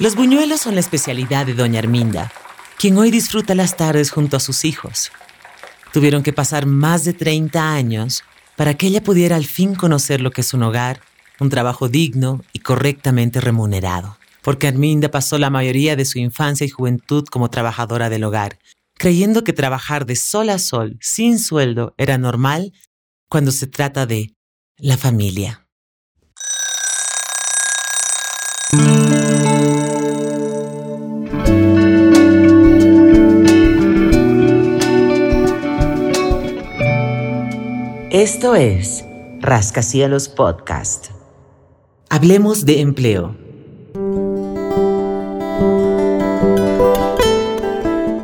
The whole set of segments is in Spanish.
Los buñuelos son la especialidad de doña Arminda, quien hoy disfruta las tardes junto a sus hijos. Tuvieron que pasar más de 30 años para que ella pudiera al fin conocer lo que es un hogar, un trabajo digno y correctamente remunerado. Porque Arminda pasó la mayoría de su infancia y juventud como trabajadora del hogar, creyendo que trabajar de sol a sol, sin sueldo, era normal cuando se trata de la familia. Esto es Rascacielos Podcast. Hablemos de empleo.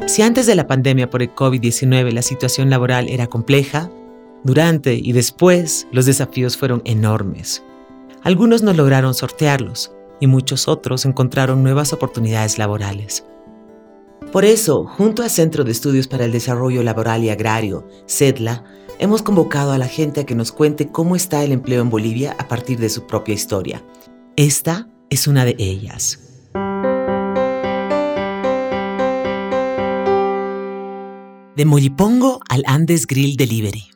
Si antes de la pandemia por el COVID-19 la situación laboral era compleja, durante y después los desafíos fueron enormes. Algunos no lograron sortearlos y muchos otros encontraron nuevas oportunidades laborales. Por eso, junto al Centro de Estudios para el Desarrollo Laboral y Agrario, CEDLA, hemos convocado a la gente a que nos cuente cómo está el empleo en Bolivia a partir de su propia historia. Esta es una de ellas. De Mollipongo al Andes Grill Delivery.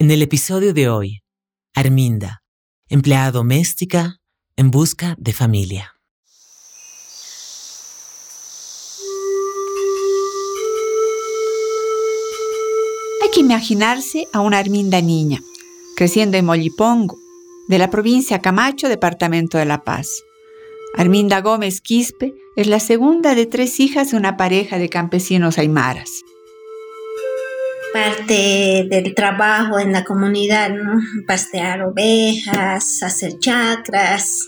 En el episodio de hoy, Arminda, empleada doméstica en busca de familia. Que imaginarse a una Arminda niña, creciendo en Mollipongo, de la provincia Camacho, departamento de La Paz. Arminda Gómez Quispe es la segunda de tres hijas de una pareja de campesinos aymaras. Parte del trabajo en la comunidad. Pastear ovejas, hacer chacras.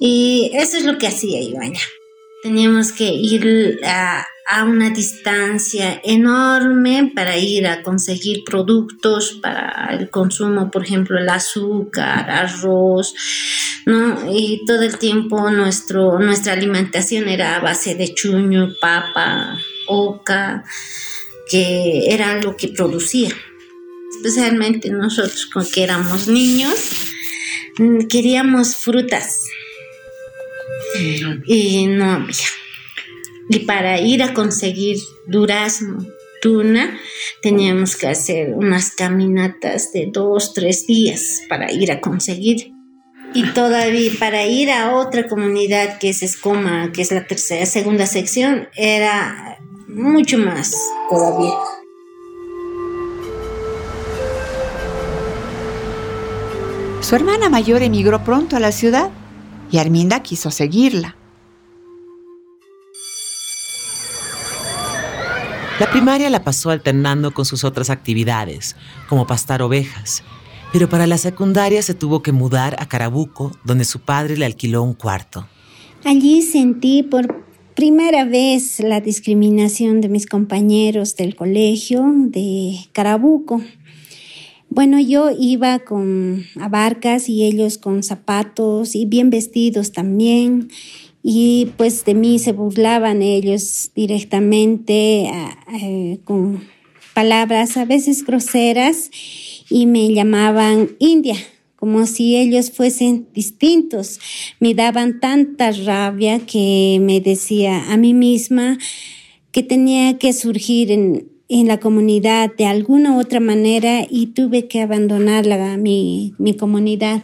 Y eso es lo que hacía yo allá. Teníamos que ir a, a una distancia enorme para ir a conseguir productos para el consumo, por ejemplo, el azúcar, arroz, ¿no? Y todo el tiempo nuestro, nuestra alimentación era a base de chuño, papa, oca, que era lo que producía. Especialmente nosotros, con que éramos niños, mm, queríamos frutas y no había. Y para ir a conseguir durazno, tuna, teníamos que hacer unas caminatas de dos, tres días para ir a conseguir. Y todavía para ir a otra comunidad que es Escoma, que es la tercera, segunda sección, era mucho más todavía. Su hermana mayor emigró pronto a la ciudad y Arminda quiso seguirla. La primaria la pasó alternando con sus otras actividades, como pastar ovejas, pero para la secundaria se tuvo que mudar a Carabuco, donde su padre le alquiló un cuarto. Allí sentí por primera vez la discriminación de mis compañeros del colegio de Carabuco. Bueno, yo iba con abarcas y ellos con zapatos y bien vestidos también y pues de mí se burlaban ellos directamente eh, con palabras a veces groseras y me llamaban India, como si ellos fuesen distintos. Me daban tanta rabia que me decía a mí misma que tenía que surgir en, en la comunidad de alguna u otra manera y tuve que abandonar mi, mi comunidad.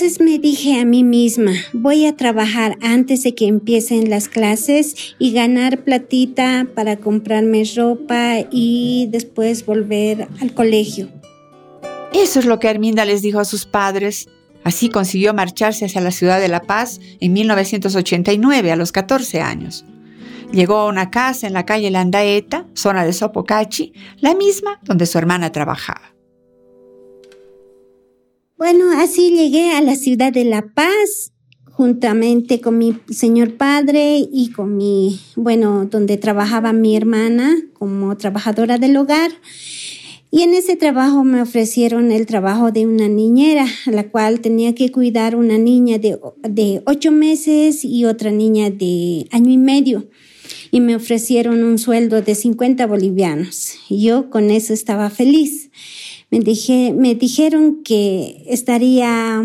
Entonces me dije a mí misma, voy a trabajar antes de que empiecen las clases y ganar platita para comprarme ropa y después volver al colegio. Eso es lo que Arminda les dijo a sus padres. Así consiguió marcharse hacia la ciudad de La Paz en 1989, a los 14 años. Llegó a una casa en la calle Landaeta, zona de Sopocachi, la misma donde su hermana trabajaba. Bueno, así llegué a la ciudad de La Paz, juntamente con mi señor padre y con mi, bueno, donde trabajaba mi hermana como trabajadora del hogar. Y en ese trabajo me ofrecieron el trabajo de una niñera, la cual tenía que cuidar una niña de, de ocho meses y otra niña de año y medio. y me ofrecieron un sueldo de 50 bolivianos. Yo con eso estaba feliz. Me, dije, me dijeron que estaría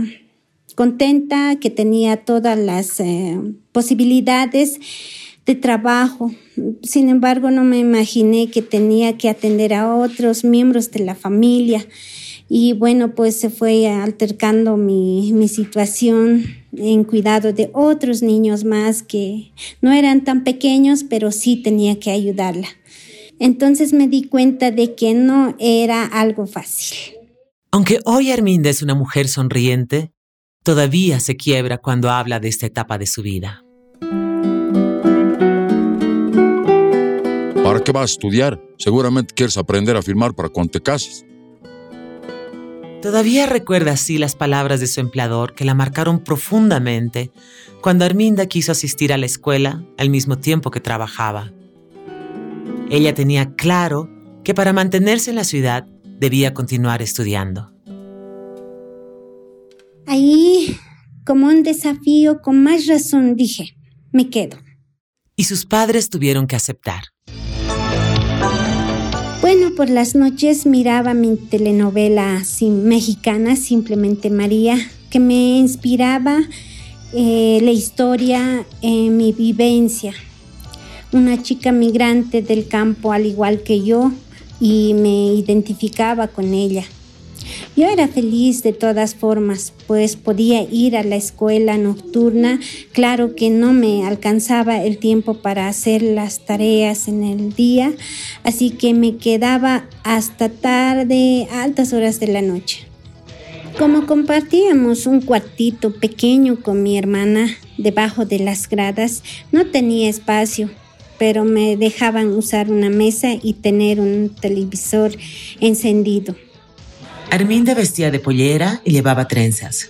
contenta, que tenía todas las eh, posibilidades de trabajo. Sin embargo, no me imaginé que tenía que atender a otros miembros de la familia. Y bueno, pues se fue altercando mi, mi situación en cuidado de otros niños más que no eran tan pequeños, pero sí tenía que ayudarla. Entonces me di cuenta de que no era algo fácil. Aunque hoy Arminda es una mujer sonriente, todavía se quiebra cuando habla de esta etapa de su vida. ¿Para qué vas a estudiar? Seguramente quieres aprender a firmar para cuando te cases. Todavía recuerda así las palabras de su empleador que la marcaron profundamente cuando Arminda quiso asistir a la escuela al mismo tiempo que trabajaba. Ella tenía claro que para mantenerse en la ciudad debía continuar estudiando. Ahí, como un desafío, con más razón dije, me quedo. Y sus padres tuvieron que aceptar. Bueno, por las noches miraba mi telenovela mexicana, Simplemente María, que me inspiraba eh, la historia, en mi vivencia. Una chica migrante del campo al igual que yo y me identificaba con ella. Yo era feliz de todas formas, pues podía ir a la escuela nocturna. Claro que no me alcanzaba el tiempo para hacer las tareas en el día, así que me quedaba hasta tarde, altas horas de la noche. Como compartíamos un cuartito pequeño con mi hermana debajo de las gradas, no tenía espacio, pero me dejaban usar una mesa y tener un televisor encendido. Arminda vestía de pollera y llevaba trenzas.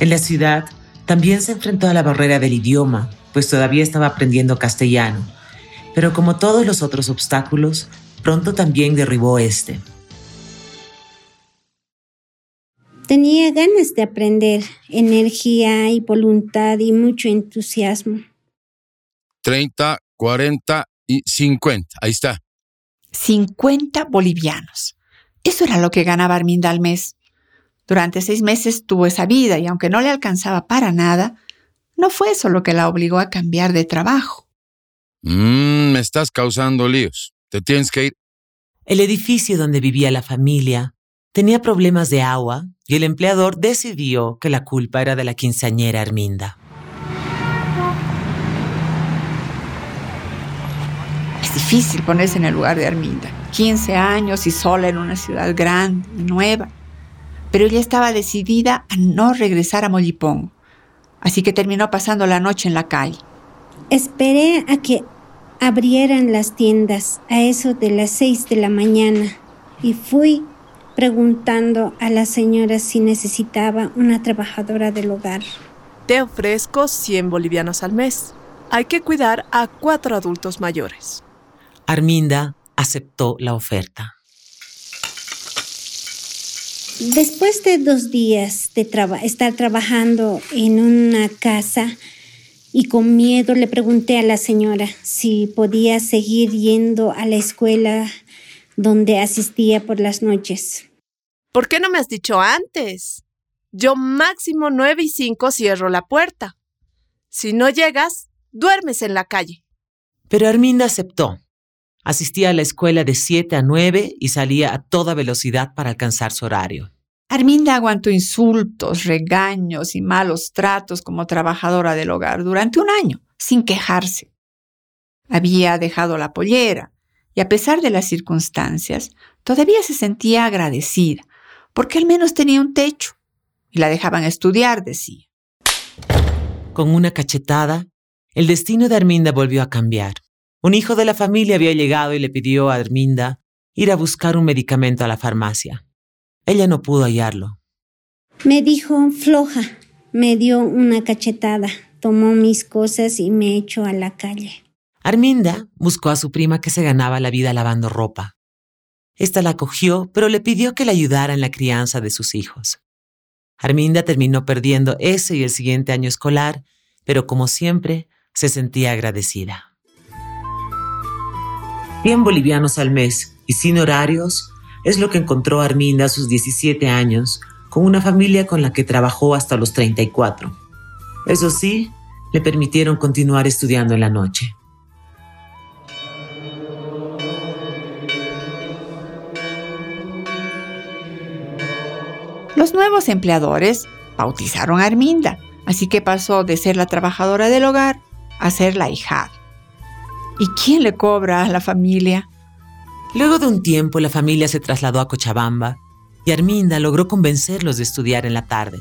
En la ciudad también se enfrentó a la barrera del idioma, pues todavía estaba aprendiendo castellano, pero como todos los otros obstáculos, pronto también derribó este. Tenía ganas de aprender, energía y voluntad y mucho entusiasmo. 30, 40 y 50. Ahí está. 50 bolivianos. Eso era lo que ganaba Arminda al mes. Durante seis meses tuvo esa vida y aunque no le alcanzaba para nada, no fue eso lo que la obligó a cambiar de trabajo. Mmm, me estás causando líos. Te tienes que ir. El edificio donde vivía la familia tenía problemas de agua y el empleador decidió que la culpa era de la quinceañera Arminda. Difícil ponerse en el lugar de Arminda. 15 años y sola en una ciudad grande y nueva. Pero ella estaba decidida a no regresar a Mollipón. Así que terminó pasando la noche en la calle. Esperé a que abrieran las tiendas a eso de las 6 de la mañana y fui preguntando a la señora si necesitaba una trabajadora del hogar. Te ofrezco 100 bolivianos al mes. Hay que cuidar a cuatro adultos mayores. Arminda aceptó la oferta. Después de dos días de estar trabajando en una casa y con miedo le pregunté a la señora si podía seguir yendo a la escuela donde asistía por las noches. ¿Por qué no me has dicho antes? Yo máximo nueve y cinco cierro la puerta. Si no llegas, duermes en la calle. Pero Arminda aceptó Asistía a la escuela de 7 a 9 y salía a toda velocidad para alcanzar su horario. Arminda aguantó insultos, regaños y malos tratos como trabajadora del hogar durante un año, sin quejarse. Había dejado la pollera y a pesar de las circunstancias, todavía se sentía agradecida, porque al menos tenía un techo y la dejaban estudiar, decía. Con una cachetada, el destino de Arminda volvió a cambiar. Un hijo de la familia había llegado y le pidió a Arminda ir a buscar un medicamento a la farmacia. Ella no pudo hallarlo. Me dijo floja, me dio una cachetada, tomó mis cosas y me echó a la calle. Arminda buscó a su prima que se ganaba la vida lavando ropa. Esta la cogió, pero le pidió que le ayudara en la crianza de sus hijos. Arminda terminó perdiendo ese y el siguiente año escolar, pero como siempre, se sentía agradecida. 100 bolivianos al mes y sin horarios es lo que encontró Arminda a sus 17 años, con una familia con la que trabajó hasta los 34. Eso sí, le permitieron continuar estudiando en la noche. Los nuevos empleadores bautizaron a Arminda, así que pasó de ser la trabajadora del hogar a ser la hijada. ¿Y quién le cobra a la familia? Luego de un tiempo la familia se trasladó a Cochabamba y Arminda logró convencerlos de estudiar en la tarde.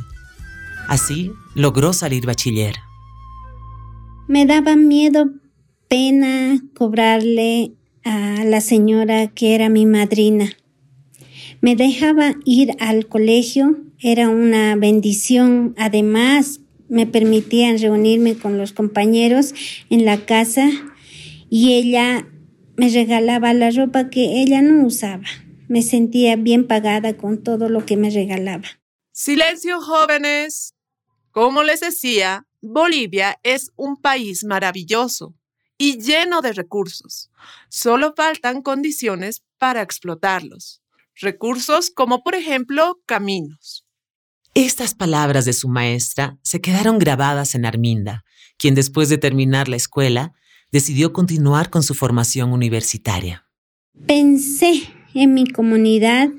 Así logró salir bachiller. Me daba miedo, pena cobrarle a la señora que era mi madrina. Me dejaba ir al colegio, era una bendición. Además, me permitían reunirme con los compañeros en la casa y ella me regalaba la ropa que ella no usaba. Me sentía bien pagada con todo lo que me regalaba. Silencio, jóvenes. Como les decía, Bolivia es un país maravilloso y lleno de recursos. Solo faltan condiciones para explotarlos. Recursos como, por ejemplo, caminos. Estas palabras de su maestra se quedaron grabadas en Arminda, quien después de terminar la escuela decidió continuar con su formación universitaria. Pensé en mi comunidad,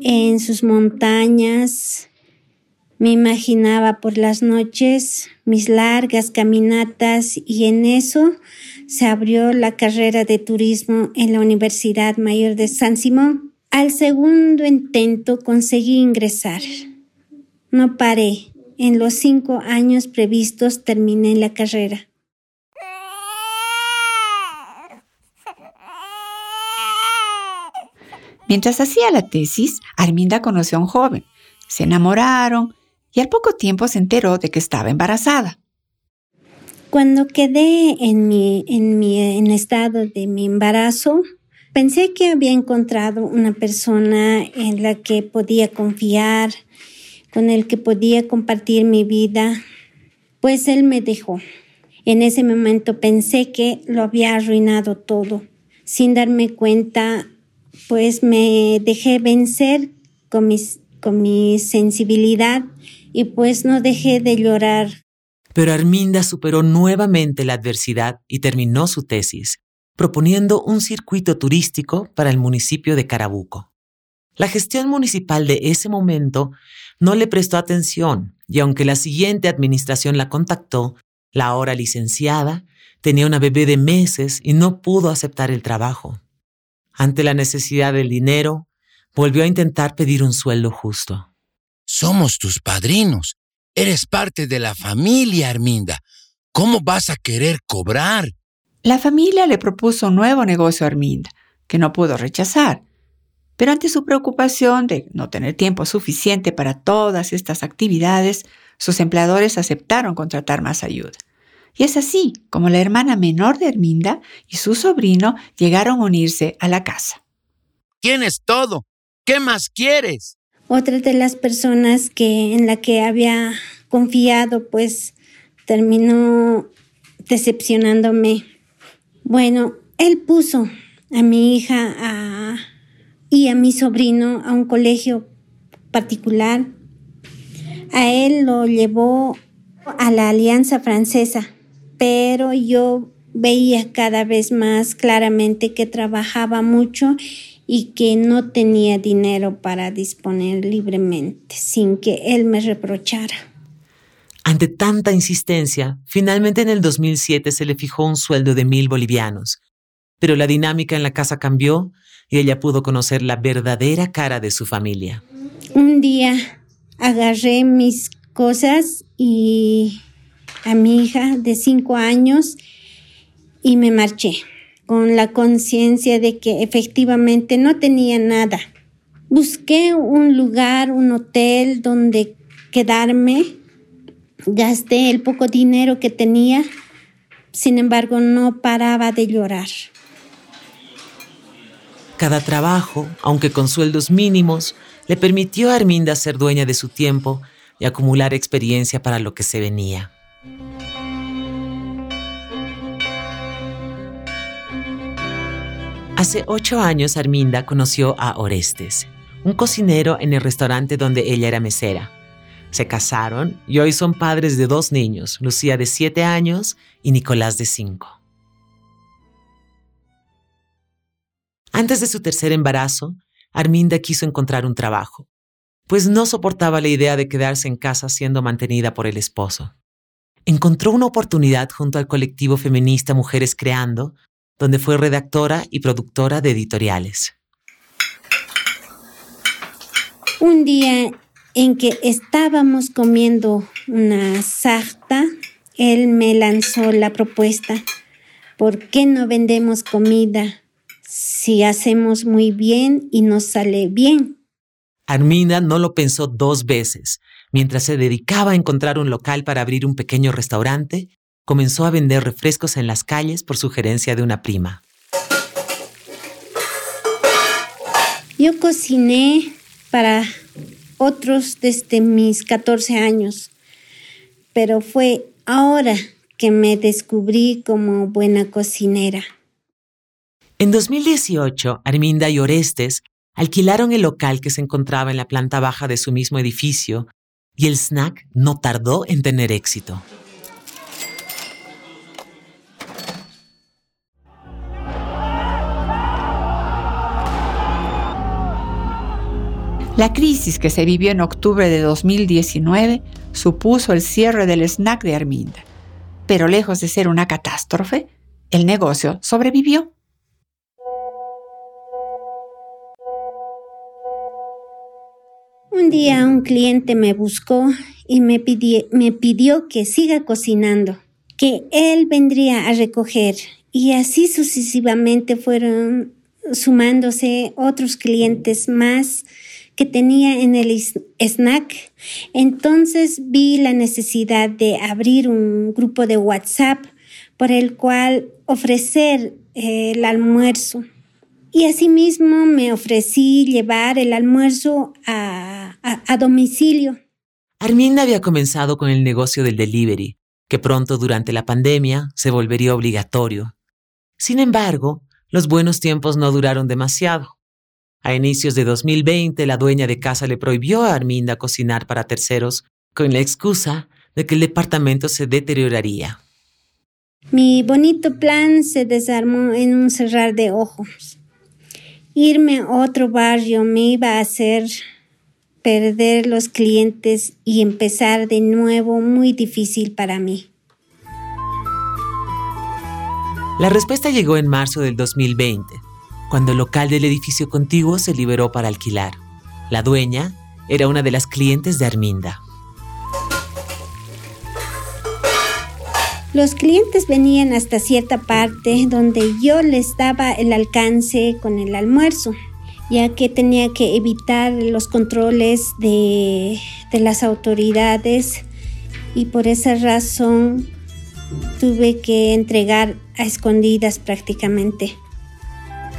en sus montañas. Me imaginaba por las noches mis largas caminatas y en eso se abrió la carrera de turismo en la Universidad Mayor de San Simón. Al segundo intento conseguí ingresar. No paré. En los cinco años previstos terminé la carrera. Mientras hacía la tesis, Arminda conoció a un joven. Se enamoraron y al poco tiempo se enteró de que estaba embarazada. Cuando quedé en mi, en mi en estado de mi embarazo, pensé que había encontrado una persona en la que podía confiar, con el que podía compartir mi vida, pues él me dejó. En ese momento pensé que lo había arruinado todo. Sin darme cuenta, pues me dejé vencer con, con mi sensibilidad y pues no dejé de llorar. Pero Arminda superó nuevamente la adversidad y terminó su tesis, proponiendo un circuito turístico para el municipio de Carabuco. La gestión municipal de ese momento no le prestó atención y aunque la siguiente administración la contactó, la ahora licenciada tenía una bebé de meses y no pudo aceptar el trabajo. Ante la necesidad del dinero, volvió a intentar pedir un sueldo justo. Somos tus padrinos. Eres parte de la familia, Arminda. ¿Cómo vas a querer cobrar? La familia le propuso un nuevo negocio a Arminda, que no pudo rechazar. Pero ante su preocupación de no tener tiempo suficiente para todas estas actividades, sus empleadores aceptaron contratar más ayuda. Y es así como la hermana menor de Herminda y su sobrino llegaron a unirse a la casa. Tienes todo. ¿Qué más quieres? Otra de las personas que en la que había confiado, pues terminó decepcionándome. Bueno, él puso a mi hija y a mi sobrino a un colegio particular. A él lo llevó a la Alianza Francesa pero yo veía cada vez más claramente que trabajaba mucho y que no tenía dinero para disponer libremente, sin que él me reprochara. Ante tanta insistencia, finalmente en el 2007 se le fijó un sueldo de mil bolivianos, pero la dinámica en la casa cambió y ella pudo conocer la verdadera cara de su familia. Un día agarré mis cosas y a mi hija de cinco años y me marché con la conciencia de que efectivamente no tenía nada. Busqué un lugar, un hotel donde quedarme, gasté el poco dinero que tenía, sin embargo no paraba de llorar. Cada trabajo, aunque con sueldos mínimos, le permitió a Arminda ser dueña de su tiempo y acumular experiencia para lo que se venía. Hace ocho años Arminda conoció a Orestes, un cocinero en el restaurante donde ella era mesera. Se casaron y hoy son padres de dos niños, Lucía de siete años y Nicolás de cinco. Antes de su tercer embarazo, Arminda quiso encontrar un trabajo, pues no soportaba la idea de quedarse en casa siendo mantenida por el esposo. Encontró una oportunidad junto al colectivo feminista Mujeres Creando, donde fue redactora y productora de editoriales. Un día en que estábamos comiendo una sarta, él me lanzó la propuesta, ¿por qué no vendemos comida si hacemos muy bien y nos sale bien? Arminda no lo pensó dos veces. Mientras se dedicaba a encontrar un local para abrir un pequeño restaurante, comenzó a vender refrescos en las calles por sugerencia de una prima. Yo cociné para otros desde mis 14 años, pero fue ahora que me descubrí como buena cocinera. En 2018, Arminda y Orestes alquilaron el local que se encontraba en la planta baja de su mismo edificio y el snack no tardó en tener éxito. La crisis que se vivió en octubre de 2019 supuso el cierre del snack de Arminda. Pero lejos de ser una catástrofe, el negocio sobrevivió. Un día un cliente me buscó y me, pidió, que siga cocinando, que él vendría a recoger y así sucesivamente fueron sumándose otros clientes más que tenía en el snack. Entonces vi la necesidad de abrir un grupo de WhatsApp por el cual ofrecer eh, el almuerzo. Y asimismo me ofrecí llevar el almuerzo a, a domicilio. Arminda había comenzado con el negocio del delivery, que pronto durante la pandemia se volvería obligatorio. Sin embargo, los buenos tiempos no duraron demasiado. A inicios de 2020, la dueña de casa le prohibió a Arminda cocinar para terceros con la excusa de que el departamento se deterioraría. Mi bonito plan se desarmó en un cerrar de ojos. Irme a otro barrio me iba a hacer perder los clientes y empezar de nuevo muy difícil para mí. La respuesta llegó en marzo del 2020 cuando el local del edificio contiguo se liberó para alquilar. La dueña era una de las clientes de Arminda. Los clientes venían hasta cierta parte donde yo les daba el alcance con el almuerzo, ya que tenía que evitar los controles de, de las autoridades y por esa razón tuve que entregar a escondidas prácticamente.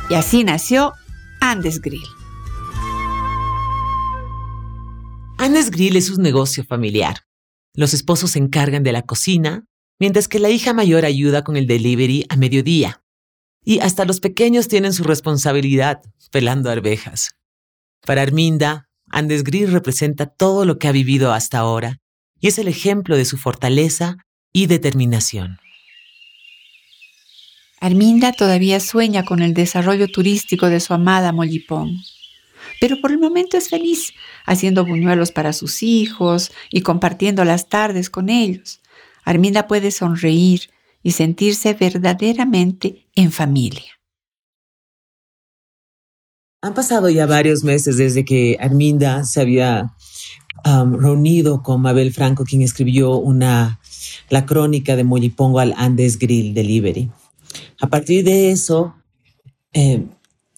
Y así nació Andes Grill. Andes Grill es un negocio familiar. Los esposos se encargan de la cocina, mientras que la hija mayor ayuda con el delivery a mediodía. Y hasta los pequeños tienen su responsabilidad pelando arvejas. Para Arminda, Andes Grill representa todo lo que ha vivido hasta ahora y es el ejemplo de su fortaleza y determinación. Arminda todavía sueña con el desarrollo turístico de su amada Mollipón. Pero por el momento es feliz, haciendo buñuelos para sus hijos y compartiendo las tardes con ellos. Arminda puede sonreír y sentirse verdaderamente en familia. Han pasado ya varios meses desde que Arminda se había reunido con Mabel Franco, quien escribió una, la crónica de Mollipongo al Andes Grill Delivery. A partir de eso, eh,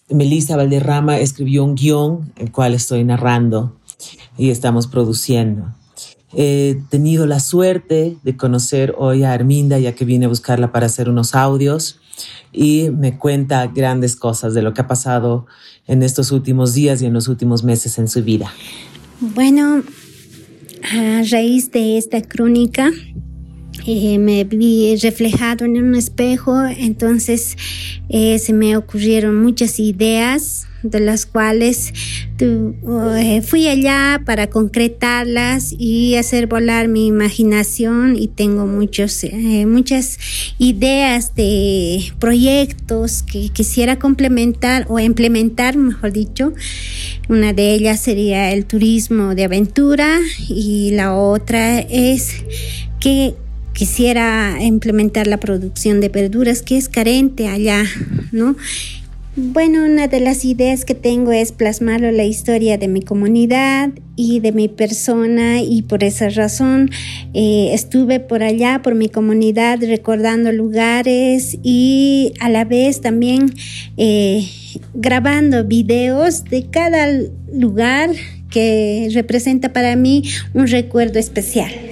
Melissa Valderrama escribió un guion, el cual estoy narrando y estamos produciendo. He tenido la suerte de conocer hoy a Arminda, ya que vine a buscarla para hacer unos audios y me cuenta grandes cosas de lo que ha pasado en estos últimos días y en los últimos meses en su vida. Bueno, a raíz de esta crónica, eh, me vi reflejado en un espejo, entonces eh, se me ocurrieron muchas ideas de las cuales eh, fui allá para concretarlas y hacer volar mi imaginación y tengo muchos, muchas ideas de proyectos que quisiera complementar o implementar, mejor dicho. Una de ellas sería el turismo de aventura y la otra es que quisiera implementar la producción de verduras que es carente allá, ¿no? Bueno, una de las ideas que tengo es plasmarlo la historia de mi comunidad y de mi persona y por esa razón eh, estuve por allá, por mi comunidad, recordando lugares y a la vez también eh, grabando videos de cada lugar que representa para mí un recuerdo especial.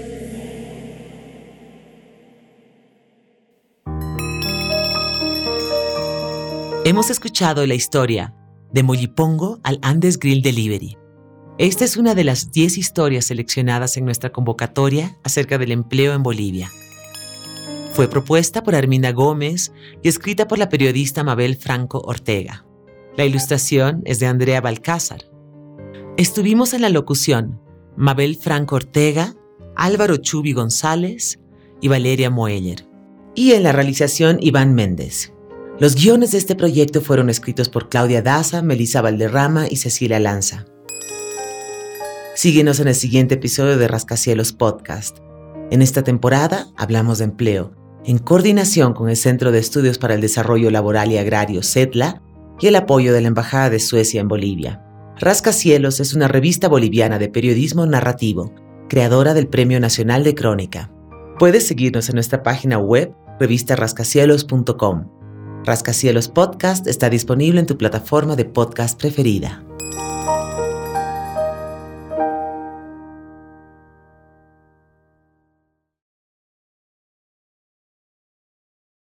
Hemos escuchado la historia de Mollipongo al Andes Grill Delivery. Esta es una de las 10 historias seleccionadas en nuestra convocatoria acerca del empleo en Bolivia. Fue propuesta por Arminda Gómez y escrita por la periodista Mabel Franco Ortega. La ilustración es de Andrea Balcázar. Estuvimos en la locución Mabel Franco Ortega, Álvaro Chubi González y Valeria Moeller. Y en la realización Iván Méndez. Los guiones de este proyecto fueron escritos por Claudia Daza, Melissa Valderrama y Cecilia Lanza. Síguenos en el siguiente episodio de Rascacielos Podcast. En esta temporada hablamos de empleo, en coordinación con el Centro de Estudios para el Desarrollo Laboral y Agrario, CETLA, y el apoyo de la Embajada de Suecia en Bolivia. Rascacielos es una revista boliviana de periodismo narrativo, creadora del Premio Nacional de Crónica. Puedes seguirnos en nuestra página web revistarrascacielos.com Rascacielos Podcast está disponible en tu plataforma de podcast preferida.